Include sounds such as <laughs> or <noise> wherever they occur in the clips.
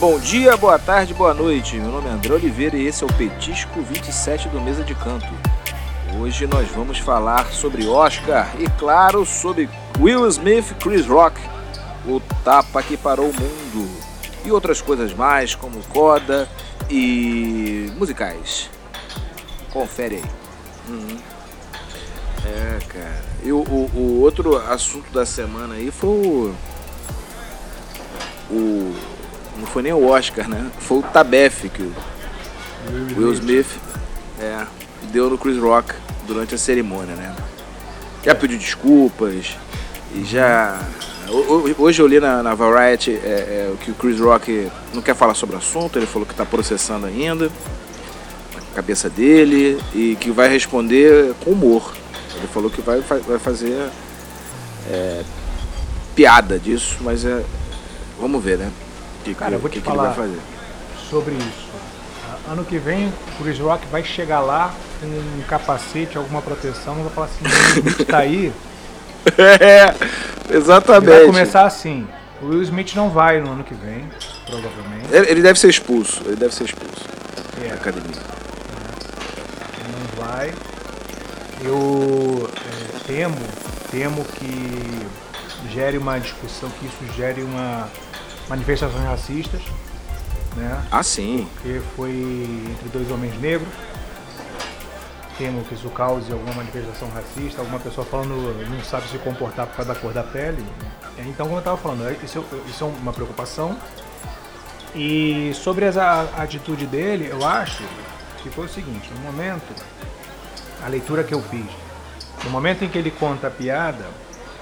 Bom dia, boa tarde, boa noite. Meu nome é André Oliveira e esse é o Petisco 27 do Mesa de Canto. Hoje nós vamos falar sobre Oscar e, claro, sobre Will Smith Chris Rock, o tapa que parou o mundo, e outras coisas mais, como coda e musicais. Confere aí. Uhum. É, cara. E o, o, o, outro assunto da semana aí foi o. O. Não foi nem o Oscar, né? Foi o Tabef que o Will Smith é, deu no Chris Rock durante a cerimônia, né? Já pediu desculpas e já. Hoje eu li na, na Variety é, é, que o Chris Rock não quer falar sobre o assunto, ele falou que está processando ainda a cabeça dele e que vai responder com humor. Ele falou que vai, vai fazer é, piada disso, mas é, vamos ver, né? Que, Cara, eu vou te que falar sobre isso. Ano que vem, o Chris Rock vai chegar lá com um capacete, alguma proteção, e vai falar assim, o Smith tá aí. <laughs> é, exatamente. Vai começar assim. O Will Smith não vai no ano que vem, provavelmente. Ele deve ser expulso, ele deve ser expulso é. da academia. É. Ele não vai. Eu é, temo, temo que gere uma discussão, que isso gere uma manifestações racistas, né? Ah, sim. Porque foi entre dois homens negros. Temo que isso cause alguma manifestação racista, alguma pessoa falando não sabe se comportar por causa da cor da pele. Então, como eu estava falando, é, isso, isso é uma preocupação. E sobre essa atitude dele, eu acho que foi o seguinte: no momento a leitura que eu fiz. No momento em que ele conta a piada,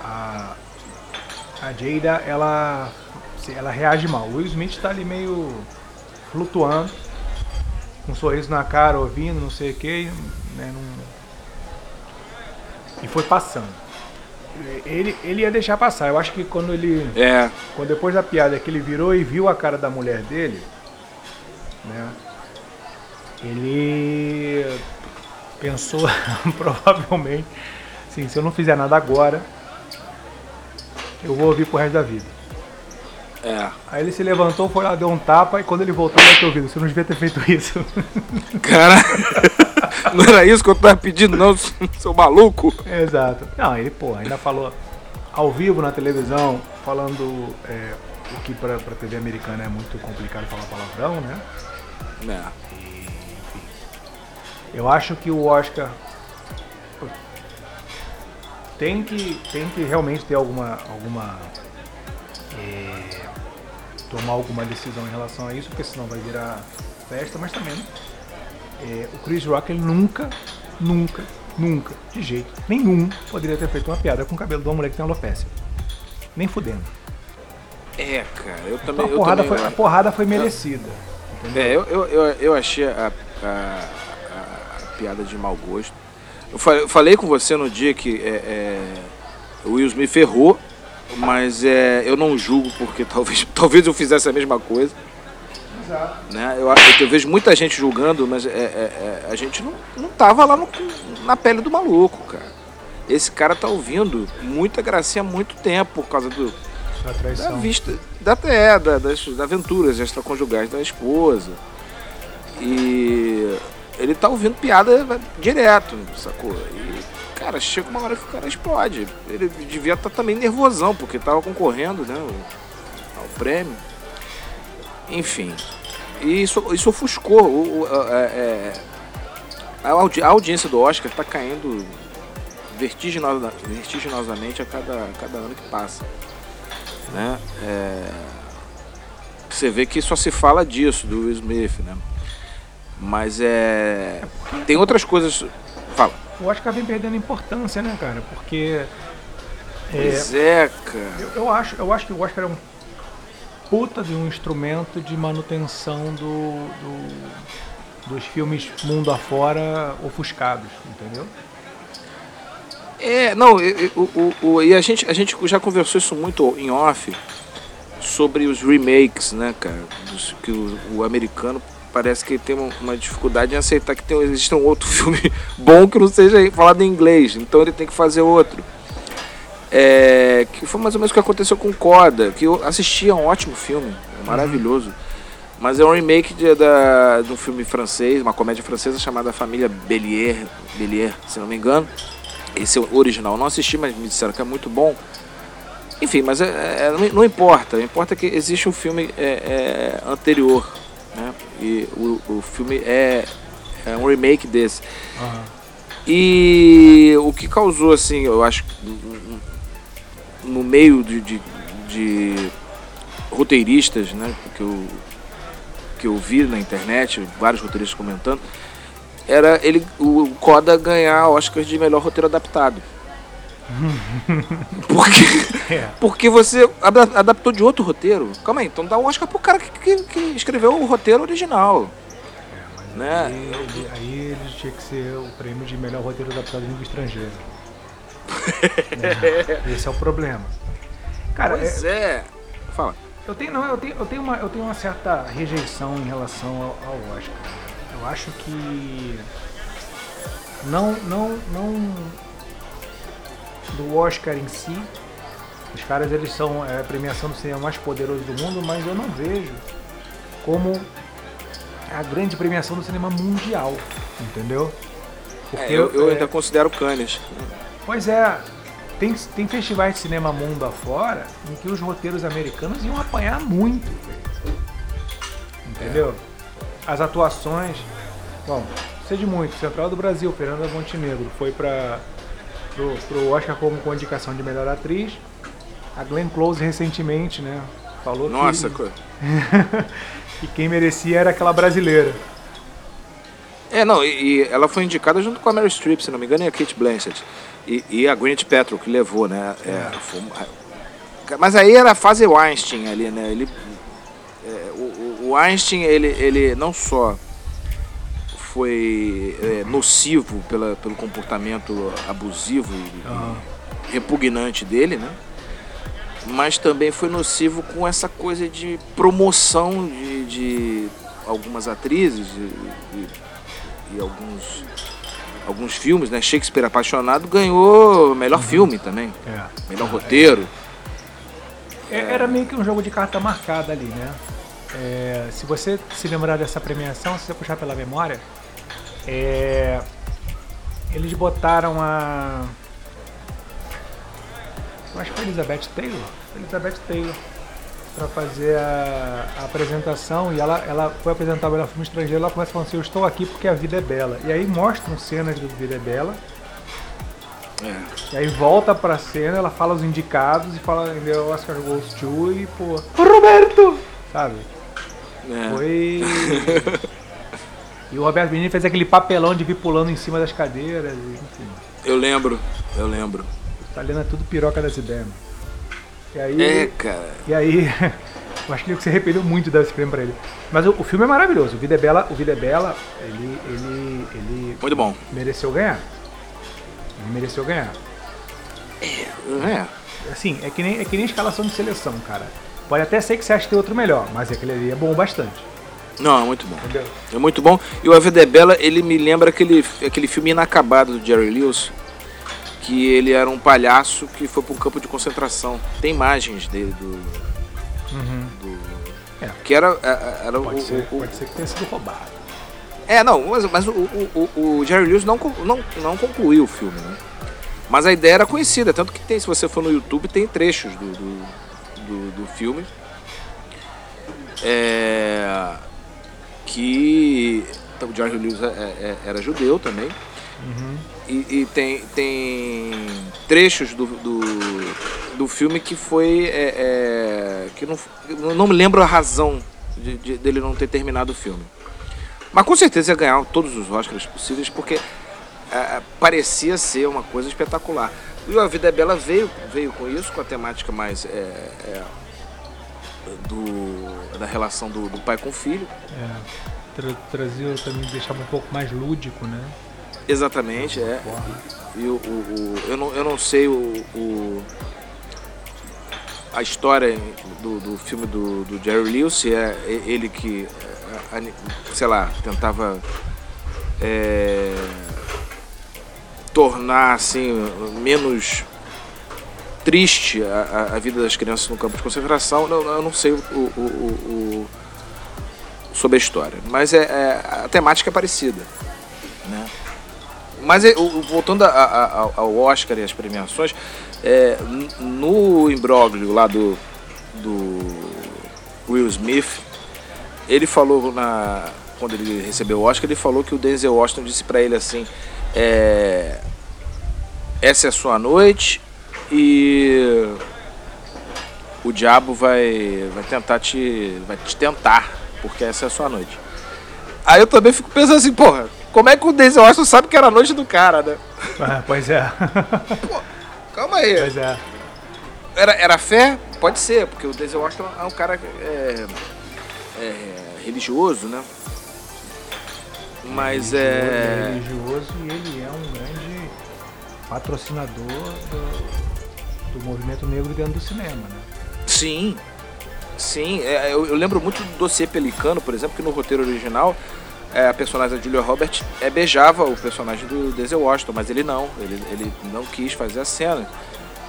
a, a Jada ela, ela reage mal. O Will Smith está ali meio flutuando, com um sorriso na cara, ouvindo, não sei o que, né, e foi passando. Ele, ele ia deixar passar. Eu acho que quando ele. É. Quando depois da piada que ele virou e viu a cara da mulher dele, né? Ele pensou <laughs> provavelmente, assim, se eu não fizer nada agora, eu vou ouvir pro resto da vida. É. Aí ele se levantou, foi lá, deu um tapa e quando ele voltou, ele ter ouvido. Você não devia ter feito isso. <laughs> Cara, <laughs> não era isso que eu tava pedindo, não, seu maluco. Exato. Não, ele, pô, ainda falou ao vivo na televisão, falando é, o que pra, pra TV americana é muito complicado falar palavrão, né? É. Eu acho que o Oscar tem que, tem que realmente ter alguma, alguma é, tomar alguma decisão em relação a isso, porque senão vai virar festa, mas também é, o Chris Rock ele nunca, nunca, nunca, de jeito nenhum, poderia ter feito uma piada com o cabelo de uma mulher que tem alopecia. Nem fudendo. É, cara, eu também. Então a, porrada também, foi, a porrada foi merecida. É, eu, eu, eu, eu achei a, a piada de mau gosto. Eu falei com você no dia que é, é, o Will Smith ferrou, mas é, eu não julgo porque <laughs> talvez, talvez eu fizesse a mesma coisa. Exato. Né? Eu, eu vejo muita gente julgando, mas é, é, é, a gente não, não tava lá no, na pele do maluco, cara. Esse cara tá ouvindo muita gracinha há muito tempo por causa do, da, vista da, é, da, das, das aventuras extraconjugais da esposa. E ele tá ouvindo piada direto, sacou? E, cara, chega uma hora que o cara explode. Ele devia estar tá também nervosão, porque tava concorrendo, né, ao, ao prêmio. Enfim. E isso, isso ofuscou. O, o, é, é, a, a, audiência do Oscar tá caindo vertiginosa, vertiginosamente a cada, a cada ano que passa. Né? É, você vê que só se fala disso, do Will Smith, né? Mas é. Tem outras coisas. O Oscar vem perdendo importância, né, cara? Porque. Pois é, é cara. Eu, eu, acho, eu acho que o Oscar é um puta de um instrumento de manutenção do, do dos filmes mundo afora ofuscados, entendeu? É, não, o, o, o, e a gente, a gente já conversou isso muito em off sobre os remakes, né, cara? Dos, que o, o americano parece que tem uma dificuldade em aceitar que tem, existe um outro <laughs> filme bom que não seja falado em inglês, então ele tem que fazer outro. É, que foi mais ou menos o que aconteceu com Coda, que eu assisti a um ótimo filme, maravilhoso. Uhum. Mas é um remake de, da, de um filme francês, uma comédia francesa chamada Família Bellier, Bellier, se não me engano. Esse é o original. Eu não assisti, mas me disseram que é muito bom. Enfim, mas é, é, não, importa. Importa que existe um filme é, é anterior. Né? E o, o filme é, é um remake desse. Uhum. E o que causou, assim, eu acho, no meio de, de, de roteiristas, né? Porque eu, que eu vi na internet, vários roteiristas comentando, era ele, o Coda ganhar Oscar de melhor roteiro adaptado. <laughs> porque, é. porque você adaptou de outro roteiro. Calma aí, então dá o Oscar pro cara que, que, que escreveu o roteiro original. É, né? Aí, ele, aí ele tinha que ser o prêmio de melhor roteiro adaptado em língua estrangeira. <laughs> é, esse é o problema. Cara, pois é. é. Fala. Eu tenho, não, eu tenho, eu tenho, uma, eu tenho uma certa rejeição em relação ao, ao Oscar. Eu acho que não, não, não do Oscar em si. Os caras eles são é, a premiação do cinema mais poderoso do mundo, mas eu não vejo como a grande premiação do cinema mundial, entendeu? É, eu, eu é, ainda considero Cannes. Pois é, tem, tem festivais de cinema mundo afora em que os roteiros americanos iam apanhar muito. Entendeu? É. As atuações. Bom, sei de muito. Central do Brasil, Fernanda Montenegro, foi para pro, pro Oscar como com indicação de melhor atriz. A Glenn Close recentemente, né? Falou Nossa, que, <laughs> que quem merecia era aquela brasileira. É, não, e, e, ela foi indicada junto com a Mary Streep, se não me engano, e a Kate Blanchett. E, e a Gwyneth Paltrow que levou, né? É, foi, mas aí era a fase Weinstein ali, né? Ele, é, o, o, Einstein, ele, ele não só foi é, nocivo pela, pelo comportamento abusivo e, uhum. e repugnante dele, né? Mas também foi nocivo com essa coisa de promoção de, de algumas atrizes e, e alguns alguns filmes, né? Shakespeare Apaixonado ganhou melhor uhum. filme também. É. Melhor roteiro. É, era meio que um jogo de carta marcada ali, né? É, se você se lembrar dessa premiação, se você puxar pela memória, é, eles botaram a. Eu acho que foi Elizabeth Taylor. Elizabeth Taylor para fazer a, a, apresentação e ela, ela foi apresentar o melhor filme estrangeiro. Ela começa falando assim: Eu estou aqui porque a vida é bela. E aí mostram cenas do Vida é Bela. É. E aí volta pra cena, ela fala os indicados e fala The Oscar goes to e pô. Roberto! Sabe? É. Foi. <laughs> e o Roberto Benigni fez aquele papelão de vir pulando em cima das cadeiras, enfim. Eu lembro, eu lembro. Italiano é tudo piroca das ideias. E aí, é, cara. E aí, <laughs> eu acho que ele se arrependeu muito de dar esse prêmio pra ele. Mas o, o, filme é maravilhoso. O Vida é Bela, o Vida é Bela ele, ele, ele. Muito bom. Mereceu ganhar. Ele mereceu ganhar. É. é. Assim, é que, nem, é que nem escalação de seleção, cara. Pode até ser que você ache que tem outro melhor, mas aquele ali é bom bastante. Não, é muito bom. Entendeu? É muito bom. E o A Vida é Bela, ele me lembra aquele, aquele filme inacabado do Jerry Lewis, que ele era um palhaço que foi para um campo de concentração. Tem imagens dele do. Uhum. do é. Que era. É, é, era pode, o, ser, o, pode ser que tenha sido roubado. É, não, mas, mas o, o, o, Jerry Lewis não, não, não concluiu o filme, né? Mas a ideia era conhecida, tanto que tem, se você for no YouTube, tem trechos do, do, do, do filme. É, que o Jerry Lewis é, é, era judeu também. Uhum. E, e, tem, tem trechos do, do, do filme que foi. É, é, que não, não me lembro a razão de, de, dele não ter terminado o filme. Mas com certeza ia ganhar todos os Oscars possíveis, porque é, parecia ser uma coisa espetacular. E A Vida é Bela veio, veio com isso, com a temática mais é, é, do, da relação do, do, pai com o filho. É, tra trazia também, deixava um pouco mais lúdico, né? Exatamente, é. E o, o, eu, não, eu não sei o, o a história do, do filme do, do, Jerry Lewis, se é ele que, é, sei lá, tentava é, tornar assim menos triste a, a, vida das crianças no campo de concentração. Eu, eu não sei o, o, o sobre a história. Mas é, é a temática é parecida. Né? Mas é, voltando a, a, ao Oscar e as premiações, é, no imbróglio lá do, do Will Smith, ele falou na quando ele recebeu o Oscar, ele falou que o Denzel Washington disse para ele assim: é, essa é a sua noite e o diabo vai, vai tentar te. vai te tentar, porque essa é a sua noite. Aí eu também fico pensando assim, porra, como é que o Denzel Washington sabe que era a noite do cara, né? Ah, pois é. Pô, calma aí. Pois é. Era, era fé? Pode ser, porque o Denzel Washington é um cara é, é, religioso, né? Mas religioso, é. é religioso e ele é um grande patrocinador do, do movimento negro dentro do cinema, né? Sim, sim. É, eu, eu, lembro muito do dossiê Pelicano, por exemplo, que no roteiro original é, a personagem da Julia Roberts é, beijava o personagem do Denzel Washington, mas ele não. Ele, ele não quis fazer a cena.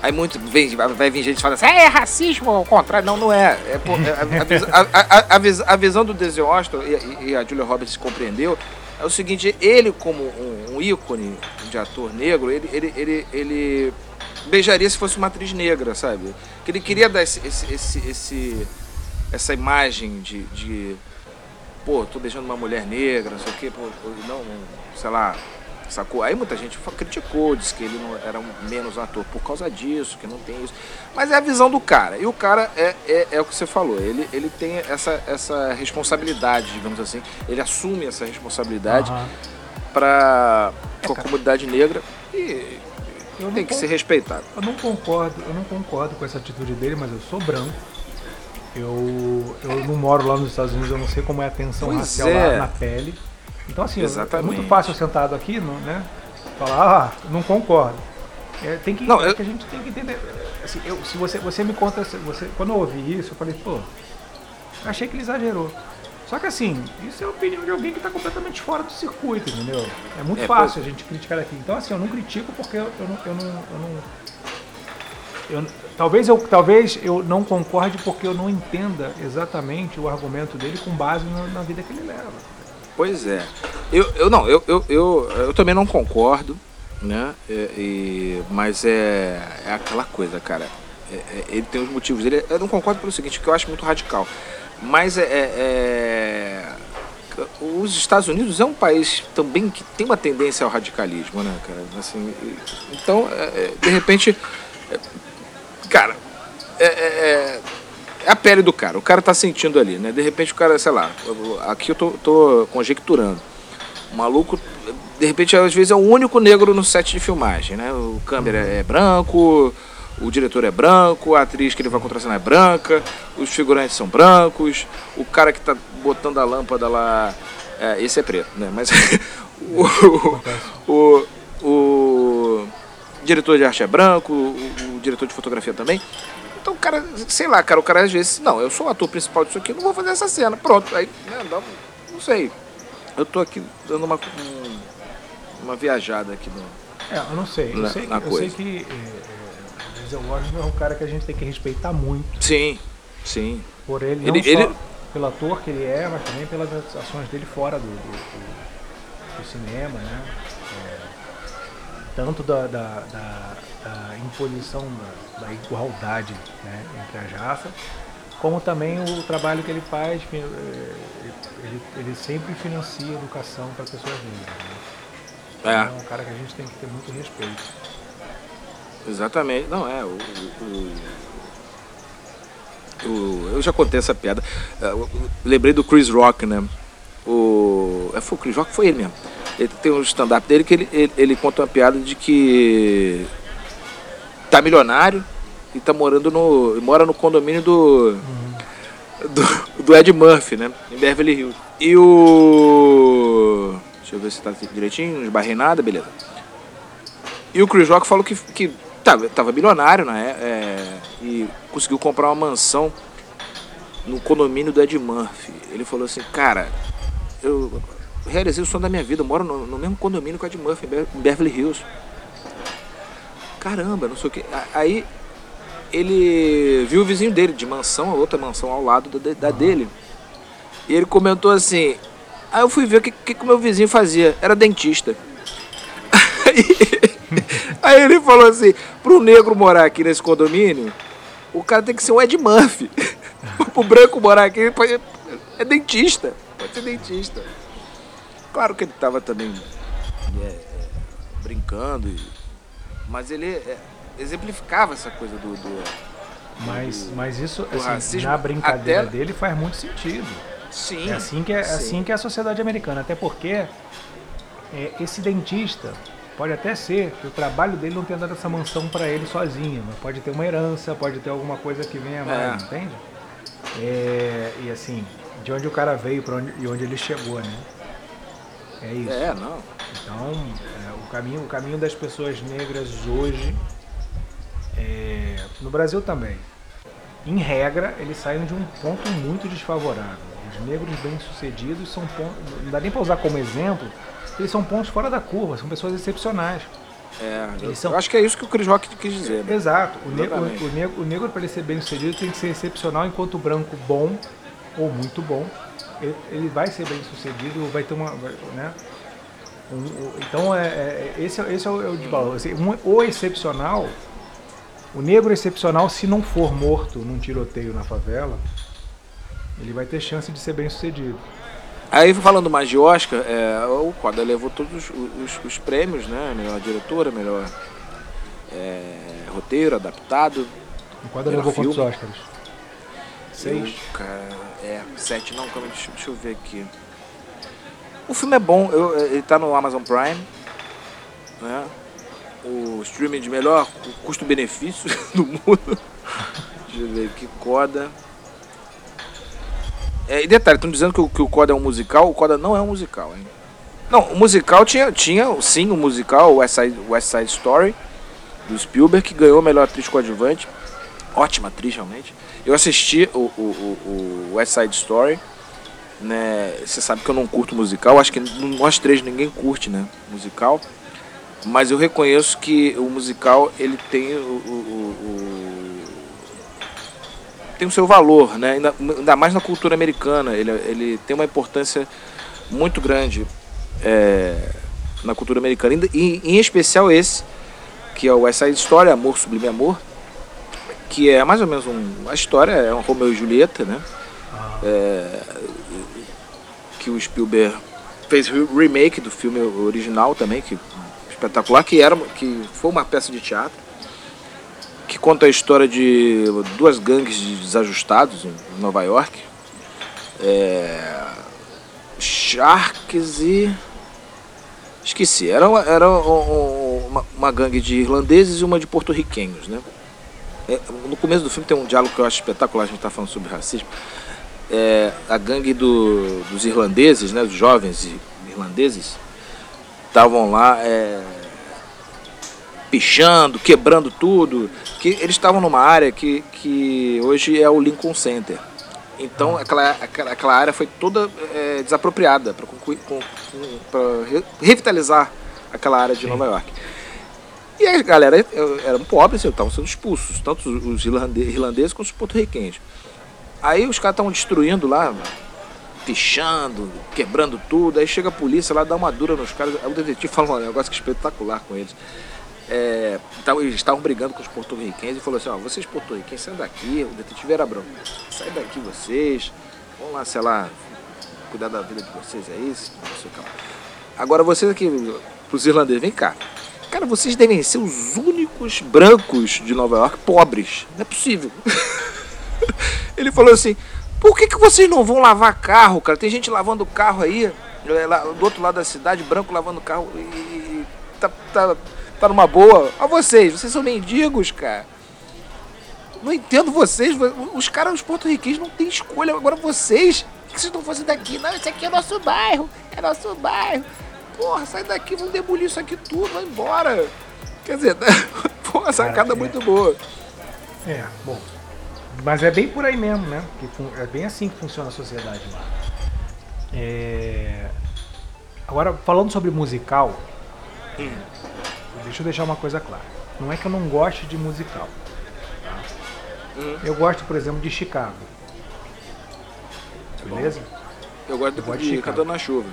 Aí muito vem, vai vir gente falando assim, é racismo, ao contrário. Não, não é. é, pô, é a, a, a, a, visão do Denzel Washington, e, e, a Julia Roberts compreendeu, é o seguinte, ele como um, um ícone de ator negro, ele, ele, ele, ele beijaria se fosse uma atriz negra, sabe? Que ele queria dar esse, esse, esse, esse essa imagem de, de, pô, tô beijando uma mulher negra, não sei o quê, pô, não, sei lá, sacou? Aí muita gente criticou, disse que ele não era um menos ator por causa disso, que não tem isso. Mas é a visão do cara. E o cara é, é, é o que você falou, ele, ele tem essa, essa responsabilidade, digamos assim, ele assume essa responsabilidade uhum. para é, a comunidade negra e tem que ser respeitado. Eu não concordo, eu não concordo com essa atitude dele, mas eu sou branco. Eu, eu não moro lá nos Estados Unidos, eu não sei como é a tensão pois racial é. lá na pele. Então assim, Exatamente. é muito fácil sentado aqui, né? Falar, ah, não concordo. É, tem que, não, eu... que a gente tem que entender. Assim, eu, se você, você me conta, você, quando eu ouvi isso, eu falei, pô, achei que ele exagerou. Só que assim, isso é a opinião de alguém que está completamente fora do circuito, entendeu? É muito é, fácil a gente criticar aqui. Então assim, eu não critico porque eu, eu, não, eu não, eu não eu, talvez, eu, talvez eu não concorde porque eu não entenda exatamente o argumento dele com base na, na vida que ele leva. Pois é. Eu, eu não, eu, eu, eu, eu também não concordo, né? E, e mas é, é aquela coisa, cara. É, é, ele tem os motivos dele. Eu não concordo pelo seguinte, que eu acho muito radical. Mas é, é, é, os Estados Unidos é um país também que tem uma tendência ao radicalismo, né, cara? Assim, então, é, é de repente, é, cara, é, a pele do cara. O cara tá sentindo ali, né? De repente o cara, sei lá, aqui eu tô, tô conjecturando. O maluco, de repente, às vezes é o único negro no set de filmagem, né? O câmera é branco, o diretor é branco, a atriz que ele vai contracenar é branca, os figurantes são brancos, o cara que está botando a lâmpada lá. É, esse é preto, né? Mas <laughs> o, o, o, diretor de arte é branco, o, o, diretor de fotografia também. Então, o cara, sei lá, cara, o cara às vezes, não, eu sou o ator principal disso aqui, não vou fazer essa cena. Pronto, aí, né, não, não sei. Eu tô aqui dando uma, uma viajada aqui no. É, eu não sei. Eu, sei, que, eu sei que é, Denzel Washington é um cara que a gente tem que respeitar muito. Sim, sim. Por ele, não ele, só ele... pelo ator que ele é, mas também pelas ações dele fora do, do, do, do cinema, né? É, tanto da, da, da, da imposição da, da, igualdade né, entre as raças, como também o trabalho que ele faz, é, ele, ele sempre financia educação para pessoas negras. Né? É. É um cara que a gente tem que ter muito respeito. Exatamente. Não, é. O, o, o, eu já contei essa piada. É, eu lembrei do Chris Rock, né? O, é, foi o Chris Rock, foi ele mesmo. Ele tem um stand-up dele que ele, ele, ele, conta uma piada de que tá milionário e tá morando no. mora no condomínio do. Do, do Ed Murphy, né? Em Beverly Hills. E o. Deixa eu ver se tá direitinho, não esbarrei nada, beleza. E o Chris Rock falou que, que Tava, tava bilionário, né? É, e conseguiu comprar uma mansão no condomínio do Ed Murphy. Ele falou assim, cara, eu realizei o sonho da minha vida, eu moro no, no mesmo condomínio com o Ed Murphy, em Beverly Hills. Caramba, não sei o que. Aí ele viu o vizinho dele, de mansão, a outra mansão ao lado da, da dele. E ele comentou assim. Aí eu fui ver o que, que, que o meu vizinho fazia. Era dentista. <laughs> Aí, aí ele falou assim, pro negro morar aqui nesse condomínio, o cara tem que ser um Ed Murphy. <laughs> pro branco morar aqui, ele pode- é dentista. Pode ser dentista. Claro que ele tava também é, é, brincando, e- mas ele é, exemplificava essa coisa do- do Mas, mas isso, do assim, racismo na brincadeira até- dele faz muito sentido. Sim. É assim que é, sim. assim que é a sociedade americana. Até porque é, esse dentista pode até ser que o trabalho dele não tenha dado essa mansão para ele sozinho, mas pode ter uma herança, pode ter alguma coisa que venha mais, É. entende? É, e assim, de onde o cara veio para onde, e onde ele chegou, né? É isso. É, não. Então, é, o, caminho, o caminho das pessoas negras hoje, é, no Brasil também, em regra, eles saem de um ponto muito desfavorável. Os negros bem-sucedidos são pontos, não dá nem para usar como exemplo, eles são pontos fora da curva, são pessoas excepcionais. É, eu, Eles são- eu acho que é isso que o Chris Rock quis dizer. Né? Exato. O, ne- Exatamente. o, negro, o negro para ele ser bem-sucedido, tem que ser excepcional, enquanto o branco bom, ou muito bom, ele, ele vai ser bem-sucedido, vai ter uma. Né? Então, é, é- esse, é- esse é o, é o desvalor. Assim, um- o excepcional, o negro excepcional, se não for morto num tiroteio na favela, ele vai ter chance de ser bem-sucedido. Aí falando mais de Oscar, é, o Coda levou todos os, os- os prêmios, né? Melhor diretora, melhor é, roteiro, adaptado. O Melhor levou quantos filme. Oscars? Seis? Cara, é, sete não, calma, deixa, deixa eu ver aqui. O filme é bom, eu- ele tá no Amazon Prime, né? O streaming de melhor cu- custo-benefício <laughs> do mundo. Deixa eu ver aqui, Coda. É, e detalhe, estão dizendo que o, que o Coda é um musical, o Coda não é um musical, hein? Não, o musical tinha, tinha sim, o musical, o West Side, West Side Story, do Spielberg, que ganhou a melhor atriz coadjuvante. Ótima atriz, realmente. Eu assisti o, o, o, West Side Story, né? Você sabe que eu não curto musical, acho que nós três ninguém curte, né? Musical. Mas eu reconheço que o musical, ele tem o- o- o- tem o seu valor, né? Ainda, ainda mais na cultura americana. Ele, ele tem uma importância muito grande é, na cultura americana. E, em especial esse, que é o West Side Story, Amor Sublime Amor, que é mais ou menos um, história é um Romeu e Julieta, né? É, que o Spielberg fez remake do filme original também, que espetacular, que era que foi uma peça de teatro que conta a história de duas gangues de desajustados em Nova York. É, Sharks e esqueci, era, uma- era um- um- uma, uma gangue de irlandeses e uma de porto-riquenhos, né? É, no começo do filme tem um diálogo que eu acho espetacular, a gente está falando sobre racismo. É, a gangue do- dos irlandeses, né, dos jovens irlandeses, estavam lá é, pichando, quebrando tudo. Que eles estavam numa área que, que hoje é o Lincoln Center. Então aquela, aquela, aquela área foi toda é, desapropriada para revitalizar aquela área de Nova York. E a galera eram pobres, estavam sendo expulsos, tanto os irlande- irlandeses quanto os porto-riquenhos. Aí os caras estavam destruindo lá, pichando, quebrando tudo. Aí chega a polícia lá, dá uma dura nos caras. Aí o detetive fala um negócio que espetacular com eles. É, então, eles estavam brigando com os porto-riquenhos e falou assim: Ó, vocês porto-riquenhos, saem daqui. O detetive era branco. Sai daqui vocês. Vão lá, sei lá, cuidar da vida de vocês, é isso? Não sei o que lá. Agora vocês aqui, pros irlandeses, vem cá. Cara, vocês devem ser os únicos brancos de Nova York pobres. Não é possível. <laughs> Ele falou assim: por que, que vocês não vão lavar carro, cara? Tem gente lavando carro aí, é, lá do outro lado da cidade, branco lavando carro e, e tá, tá, tá numa boa. A vocês, vocês são mendigos, cara. Não entendo vocês, os caras, os porto-riquenhos não têm escolha. Agora vocês, o que vocês estão fazendo aqui? Não, esse aqui é nosso bairro, é nosso bairro. Porra, sai daqui, vamos demolir isso aqui tudo, vai embora. Quer dizer, <laughs> porra, sacada Cara, é. muito boa. É, bom. Mas é bem por aí mesmo, né? Que fun- é bem assim que funciona a sociedade lá. É, Agora, falando sobre musical, deixa eu deixar uma coisa clara. Não é que eu não goste de musical. tá? Eu gosto, por exemplo, de Chicago. Beleza? Eu gosto de, Eu gosto de, de. Cantando na Chuva.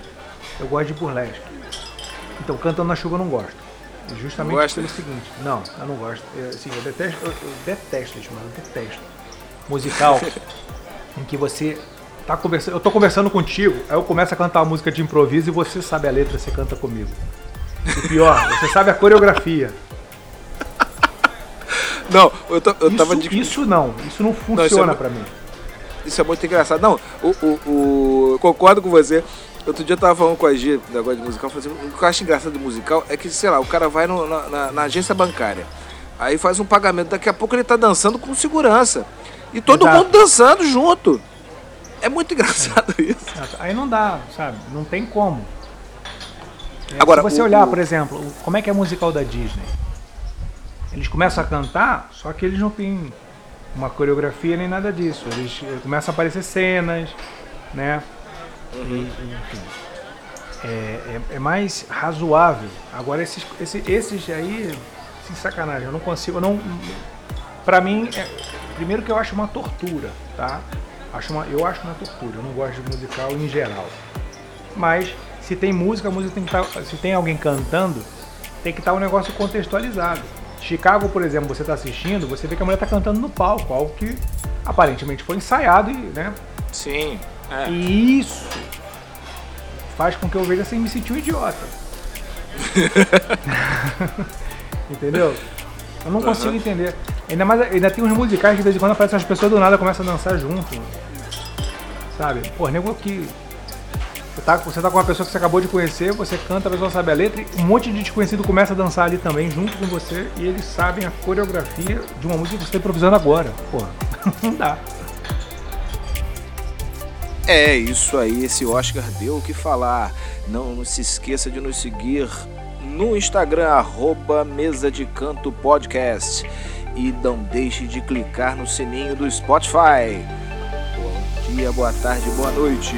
Eu gosto de burlesque. Então, cantando na chuva eu não gosto. E Justamente Não gosta? pelo seguinte. Não, eu não gosto. Eu, assim, eu detesto, eu, eu detesto isso, mano. Eu detesto. Musical <laughs> em que você tá conversando. Eu tô conversando contigo, aí eu começo a cantar uma música de improviso e você sabe a letra, você canta comigo. E pior, você sabe a coreografia. Não, eu, tô- eu Isso, tava de. isso não, isso não é funciona mu- pra mim. Isso é muito engraçado. Não, o, o, o- eu concordo com você. Outro dia eu tava falando com a G, negócio de musical, assim, o que eu acho engraçado do musical é que, sei lá, o cara vai no- na, na- na agência bancária, aí faz um pagamento, daqui a pouco ele tá dançando com segurança. E todo Exato. mundo dançando junto. É muito <laughs> engraçado isso. Aí não dá, sabe? Não tem como. É, Agora, se você o- olhar, por exemplo, como é que é musical da Disney? Eles começam a cantar, só que eles não têm uma coreografia nem nada disso. Eles eh, começam a aparecer cenas, né? Enfim. É, é- é mais razoável. Agora esses, esse- esses aí, sem sacanagem, eu não consigo. Eu não, pra mim, é- primeiro que eu acho uma tortura, tá? Acho uma, eu acho uma tortura. Eu não gosto de musical em geral. Mas se tem música, a música tem que estar. Se tem alguém cantando, tem que estar um negócio contextualizado. Chicago, por exemplo, você está assistindo, você vê que a mulher está cantando no palco, algo que aparentemente foi ensaiado e, né? Sim. É. E isso faz com que eu veja sem me sentir um idiota. <laughs> Entendeu? Eu não consigo Aham. entender. Ainda mais ainda tem uns musicais que de vez em quando aparecem as pessoas do nada começam a dançar junto. Sabe? Pô, nego que. Tá, você tá com uma pessoa que você acabou de conhecer, você canta, a pessoa sabe a letra, e um monte de desconhecido começa a dançar ali também, junto com você, e eles sabem a coreografia de uma música que você está improvisando agora. Porra, <laughs> não dá. É isso aí, esse Oscar deu o que falar. Não se esqueça de nos seguir no Instagram, arroba Mesa de Canto Podcast. E não deixe de clicar no sininho do Spotify. Bom dia, boa tarde, boa noite.